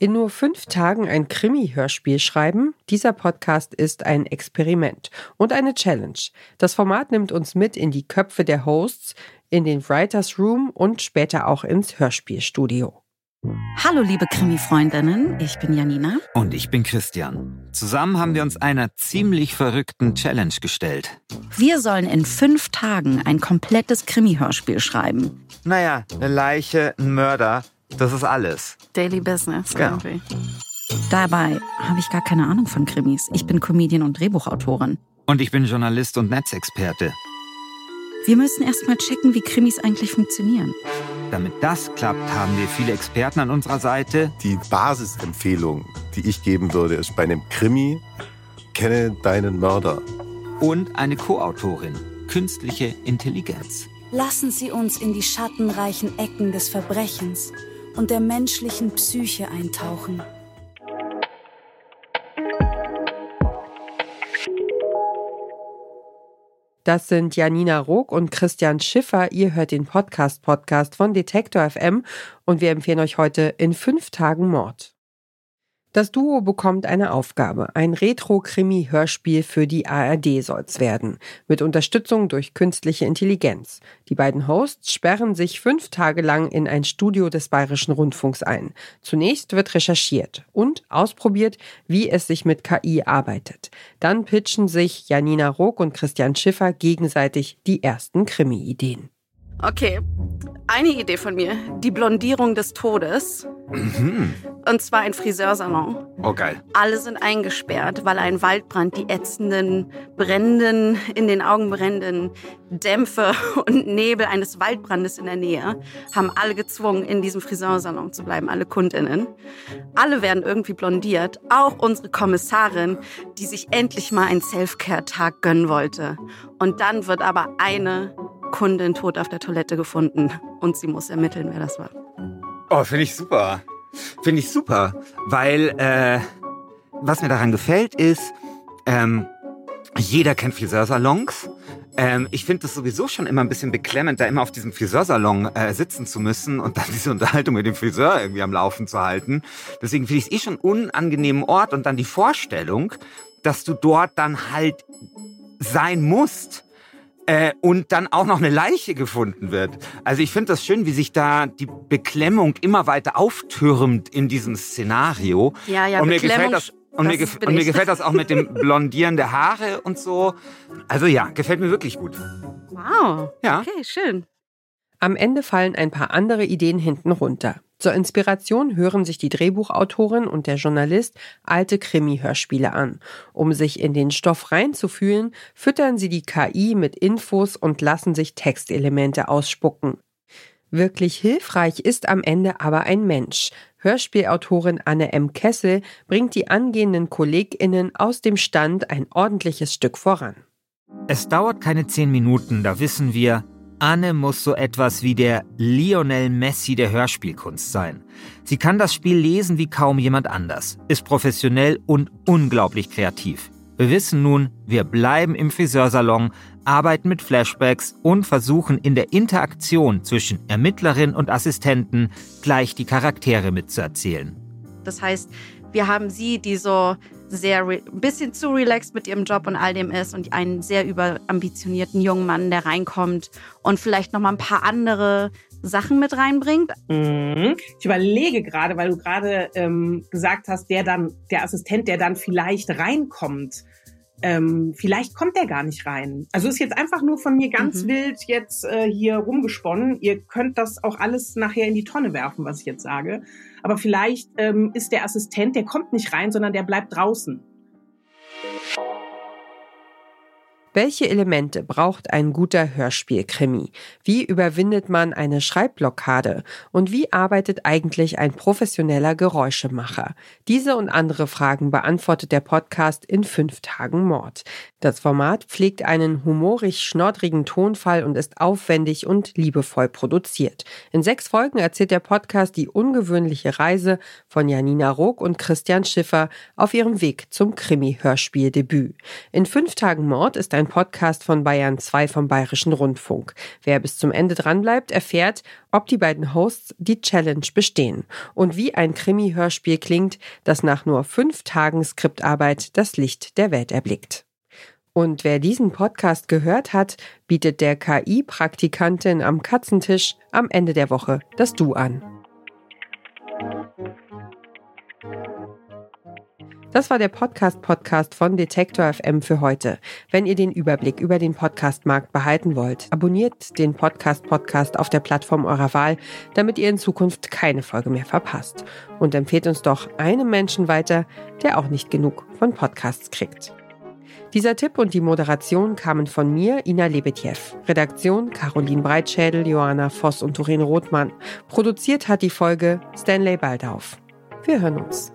In nur fünf Tagen ein Krimi-Hörspiel schreiben? Dieser Podcast ist ein Experiment und eine Challenge. Das Format nimmt uns mit in die Köpfe der Hosts, in den Writers Room und später auch ins Hörspielstudio. Hallo liebe Krimi-Freundinnen, ich bin Janina. Und ich bin Christian. Zusammen haben wir uns einer ziemlich verrückten Challenge gestellt. Wir sollen in fünf Tagen ein komplettes Krimi-Hörspiel schreiben. Naja, eine Leiche, ein Mörder, das ist alles. Daily Business Ja. irgendwie. Dabei habe ich gar keine Ahnung von Krimis. Ich bin Comedian und Drehbuchautorin. Und ich bin Journalist und Netzexperte. Wir müssen erst mal checken, wie Krimis eigentlich funktionieren. Damit das klappt, haben wir viele Experten an unserer Seite. Die Basisempfehlung, die ich geben würde, ist bei einem Krimi, kenne deinen Mörder. Und eine Co-Autorin, künstliche Intelligenz. Lassen Sie uns in die schattenreichen Ecken des Verbrechens und der menschlichen Psyche eintauchen. Das sind Janina Rook und Christian Schiffer. Ihr hört den Podcast-Podcast von Detektor FM und wir empfehlen euch heute in fünf Tagen Mord. Das Duo bekommt eine Aufgabe. Ein Retro-Krimi-Hörspiel für die ARD soll's werden. Mit Unterstützung durch künstliche Intelligenz. Die beiden Hosts sperren sich fünf Tage lang in ein Studio des Bayerischen Rundfunks ein. Zunächst wird recherchiert und ausprobiert, wie es sich mit KI arbeitet. Dann pitchen sich Janina Rook und Christian Schiffer gegenseitig die ersten Krimi-Ideen. Okay, eine Idee von mir. Die Blondierung des Todes. Und zwar ein Friseursalon. Oh geil. Alle sind eingesperrt, weil ein Waldbrand die ätzenden, brennenden, in den Augen brennenden Dämpfe und Nebel eines Waldbrandes in der Nähe haben alle gezwungen, in diesem Friseursalon zu bleiben, alle KundInnen. Alle werden irgendwie blondiert, auch unsere Kommissarin, die sich endlich mal einen Self-Care-Tag gönnen wollte. Und dann wird aber eine Kundin tot auf der Toilette gefunden und sie muss ermitteln, wer das war. Oh, finde ich super. Finde ich super. Weil, äh, was mir daran gefällt, ist, ähm, jeder kennt Friseursalons. Ähm, ich finde es sowieso schon immer ein bisschen beklemmend, da immer auf diesem Friseursalon äh, sitzen zu müssen und dann diese Unterhaltung mit dem Friseur irgendwie am Laufen zu halten. Deswegen finde ich es eh schon unangenehmen Ort und dann die Vorstellung, dass du dort dann halt sein musst äh, und dann auch noch eine Leiche gefunden wird. Also ich finde das schön, wie sich da die Beklemmung immer weiter auftürmt in diesem Szenario. Ja, ja, und mir Beklemmung, gefällt das. Und mir, und mir gefällt das auch mit dem Blondieren der Haare und so. Also ja, gefällt mir wirklich gut. Wow. Ja. Okay, schön. Am Ende fallen ein paar andere Ideen hinten runter. Zur Inspiration hören sich die Drehbuchautorin und der Journalist alte Krimi-Hörspiele an. Um sich in den Stoff reinzufühlen, füttern sie die KI mit Infos und lassen sich Textelemente ausspucken. Wirklich hilfreich ist am Ende aber ein Mensch. Hörspielautorin Anne M. Kessel bringt die angehenden KollegInnen aus dem Stand ein ordentliches Stück voran. Es dauert keine zehn Minuten, da wissen wir, Anne muss so etwas wie der Lionel Messi der Hörspielkunst sein. Sie kann das Spiel lesen wie kaum jemand anders, ist professionell und unglaublich kreativ. Wir wissen nun, wir bleiben im Friseursalon, arbeiten mit Flashbacks und versuchen in der Interaktion zwischen Ermittlerin und Assistenten gleich die Charaktere mitzuerzählen. Das heißt, wir haben sie, die so sehr ein bisschen zu relaxed mit ihrem Job und all dem ist und einen sehr überambitionierten jungen Mann, der reinkommt und vielleicht noch mal ein paar andere Sachen mit reinbringt. Mhm. Ich überlege gerade, weil du gerade ähm, gesagt hast, der dann, der Assistent, der dann vielleicht reinkommt. Ähm, vielleicht kommt der gar nicht rein. Also ist jetzt einfach nur von mir ganz Mhm. wild jetzt äh, hier rumgesponnen. Ihr könnt das auch alles nachher in die Tonne werfen, was ich jetzt sage. Aber vielleicht ähm, ist der Assistent, der kommt nicht rein, sondern der bleibt draußen. Welche Elemente braucht ein guter Hörspielkrimi? Wie überwindet man eine Schreibblockade? Und wie arbeitet eigentlich ein professioneller Geräuschemacher? Diese und andere Fragen beantwortet der Podcast in fünf Tagen Mord. Das Format pflegt einen humorig schnoddrigen Tonfall und ist aufwendig und liebevoll produziert. In sechs Folgen erzählt der Podcast die ungewöhnliche Reise von Janina Rook und Christian Schiffer auf ihrem Weg zum Krimi-Hörspieldebüt. In fünf Tagen Mord ist ein Podcast von Bayern 2 vom Bayerischen Rundfunk. Wer bis zum Ende dranbleibt, erfährt, ob die beiden Hosts die Challenge bestehen und wie ein Krimi-Hörspiel klingt, das nach nur fünf Tagen Skriptarbeit das Licht der Welt erblickt. Und wer diesen Podcast gehört hat, bietet der KI-Praktikantin am Katzentisch am Ende der Woche das Du an. Das war der Podcast-Podcast von Detektor FM für heute. Wenn ihr den Überblick über den Podcast-Markt behalten wollt, abonniert den Podcast-Podcast auf der Plattform eurer Wahl, damit ihr in Zukunft keine Folge mehr verpasst. Und empfehlt uns doch einem Menschen weiter, der auch nicht genug von Podcasts kriegt. Dieser Tipp und die Moderation kamen von mir, Ina Lebetjew. Redaktion Caroline Breitschädel, Johanna Voss und Doreen Rothmann. Produziert hat die Folge Stanley Baldauf. Wir hören uns.